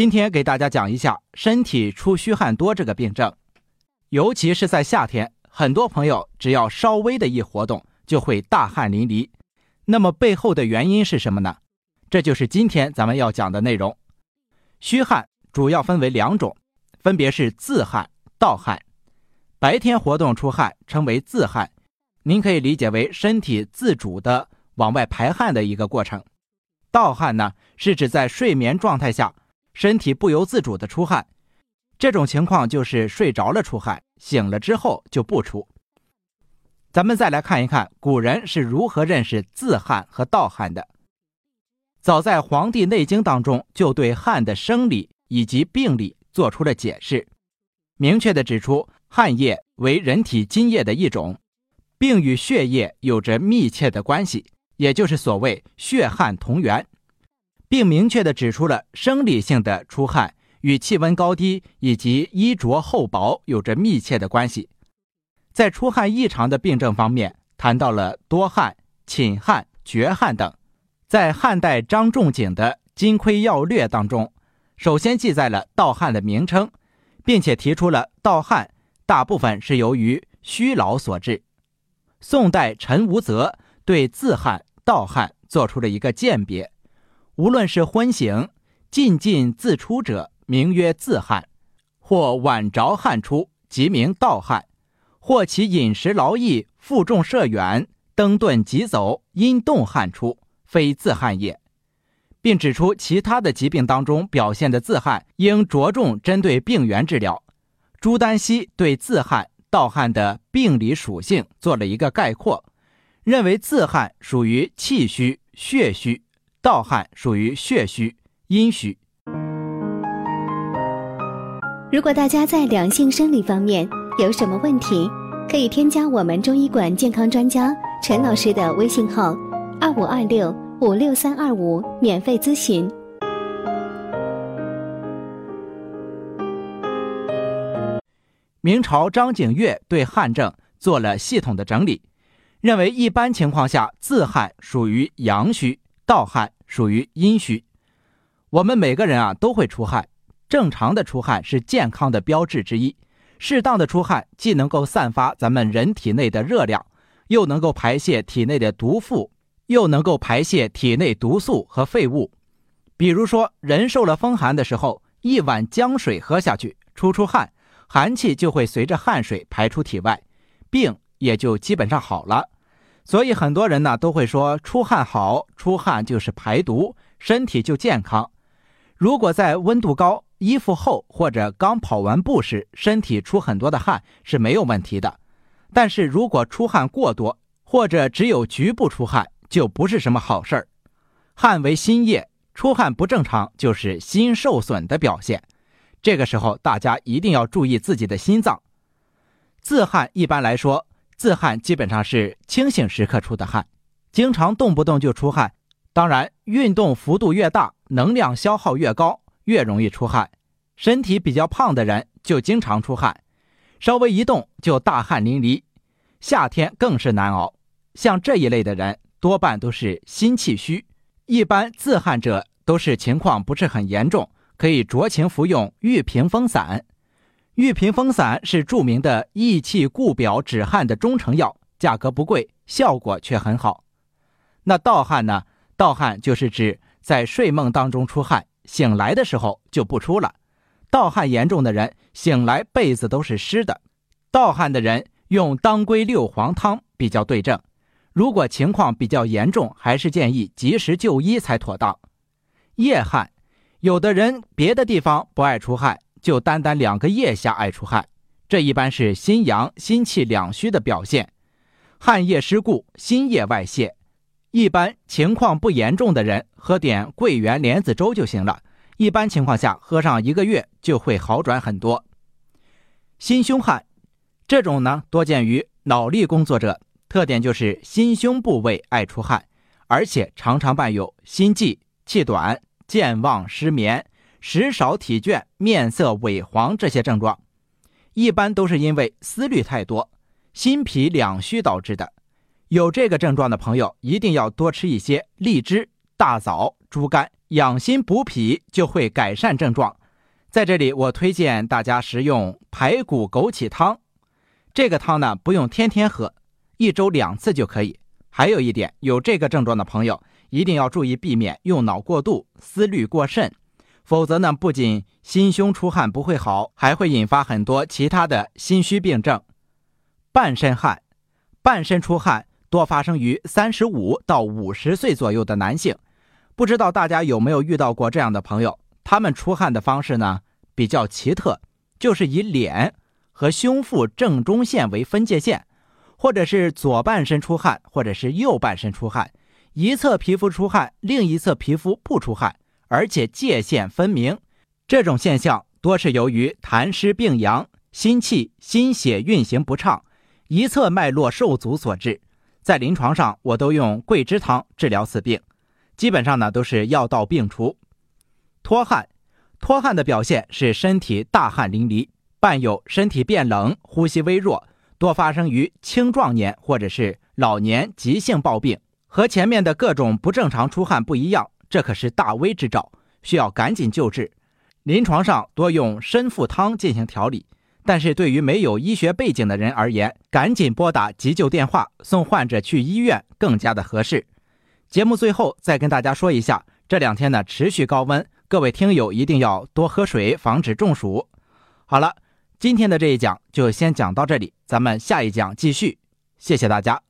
今天给大家讲一下身体出虚汗多这个病症，尤其是在夏天，很多朋友只要稍微的一活动就会大汗淋漓。那么背后的原因是什么呢？这就是今天咱们要讲的内容。虚汗主要分为两种，分别是自汗、盗汗。白天活动出汗称为自汗，您可以理解为身体自主的往外排汗的一个过程。盗汗呢，是指在睡眠状态下。身体不由自主的出汗，这种情况就是睡着了出汗，醒了之后就不出。咱们再来看一看古人是如何认识自汗和盗汗的。早在《黄帝内经》当中，就对汗的生理以及病理做出了解释，明确的指出汗液为人体津液的一种，并与血液有着密切的关系，也就是所谓血汗同源。并明确地指出了生理性的出汗与气温高低以及衣着厚薄有着密切的关系。在出汗异常的病症方面，谈到了多汗、寝汗、绝汗等。在汉代张仲景的《金匮要略》当中，首先记载了盗汗的名称，并且提出了盗汗大部分是由于虚劳所致。宋代陈无泽对自汗、盗汗做出了一个鉴别。无论是昏醒、进进自出者，名曰自汗；或晚着汗出，即名盗汗；或其饮食劳逸、负重涉远、登顿疾走，因动汗出，非自汗也。并指出其他的疾病当中表现的自汗，应着重针对病源治疗。朱丹溪对自汗、盗汗的病理属性做了一个概括，认为自汗属于气虚、血虚。盗汗属于血虚、阴虚。如果大家在两性生理方面有什么问题，可以添加我们中医馆健康专家陈老师的微信号：二五二六五六三二五，免费咨询。明朝张景岳对汗症做了系统的整理，认为一般情况下自汗属于阳虚。盗汗属于阴虚，我们每个人啊都会出汗，正常的出汗是健康的标志之一。适当的出汗既能够散发咱们人体内的热量，又能够排泄体内的毒素，又能够排泄体内毒素和废物。比如说，人受了风寒的时候，一碗姜水喝下去，出出汗，寒气就会随着汗水排出体外，病也就基本上好了。所以很多人呢都会说出汗好，出汗就是排毒，身体就健康。如果在温度高、衣服厚或者刚跑完步时，身体出很多的汗是没有问题的。但是如果出汗过多，或者只有局部出汗，就不是什么好事儿。汗为心液，出汗不正常就是心受损的表现。这个时候大家一定要注意自己的心脏。自汗一般来说。自汗基本上是清醒时刻出的汗，经常动不动就出汗。当然，运动幅度越大，能量消耗越高，越容易出汗。身体比较胖的人就经常出汗，稍微一动就大汗淋漓。夏天更是难熬。像这一类的人，多半都是心气虚。一般自汗者都是情况不是很严重，可以酌情服用玉屏风散。玉屏风散是著名的益气固表止汗的中成药，价格不贵，效果却很好。那盗汗呢？盗汗就是指在睡梦当中出汗，醒来的时候就不出了。盗汗严重的人，醒来被子都是湿的。盗汗的人用当归六黄汤比较对症。如果情况比较严重，还是建议及时就医才妥当。夜汗，有的人别的地方不爱出汗。就单单两个腋下爱出汗，这一般是心阳心气两虚的表现，汗液失固，心液外泄。一般情况不严重的人，喝点桂圆莲子粥就行了。一般情况下，喝上一个月就会好转很多。心胸汗，这种呢多见于脑力工作者，特点就是心胸部位爱出汗，而且常常伴有心悸、气短、健忘、失眠。食少体倦、面色萎黄这些症状，一般都是因为思虑太多、心脾两虚导致的。有这个症状的朋友，一定要多吃一些荔枝、大枣、猪肝，养心补脾就会改善症状。在这里，我推荐大家食用排骨枸杞汤。这个汤呢，不用天天喝，一周两次就可以。还有一点，有这个症状的朋友一定要注意避免用脑过度、思虑过甚，否则呢，不仅心胸出汗不会好，还会引发很多其他的心虚病症。半身汗，半身出汗多发生于三十五到五十岁左右的男性。不知道大家有没有遇到过这样的朋友？他们出汗的方式呢比较奇特，就是以脸和胸腹正中线为分界线，或者是左半身出汗，或者是右半身出汗，一侧皮肤出汗，另一侧皮肤不出汗，而且界限分明。这种现象多是由于痰湿病阳、心气、心血运行不畅。一侧脉络受阻所致，在临床上我都用桂枝汤治疗此病，基本上呢都是药到病除。脱汗，脱汗的表现是身体大汗淋漓，伴有身体变冷、呼吸微弱，多发生于青壮年或者是老年急性暴病。和前面的各种不正常出汗不一样，这可是大危之兆，需要赶紧救治。临床上多用参附汤进行调理。但是对于没有医学背景的人而言，赶紧拨打急救电话，送患者去医院更加的合适。节目最后再跟大家说一下，这两天呢持续高温，各位听友一定要多喝水，防止中暑。好了，今天的这一讲就先讲到这里，咱们下一讲继续。谢谢大家。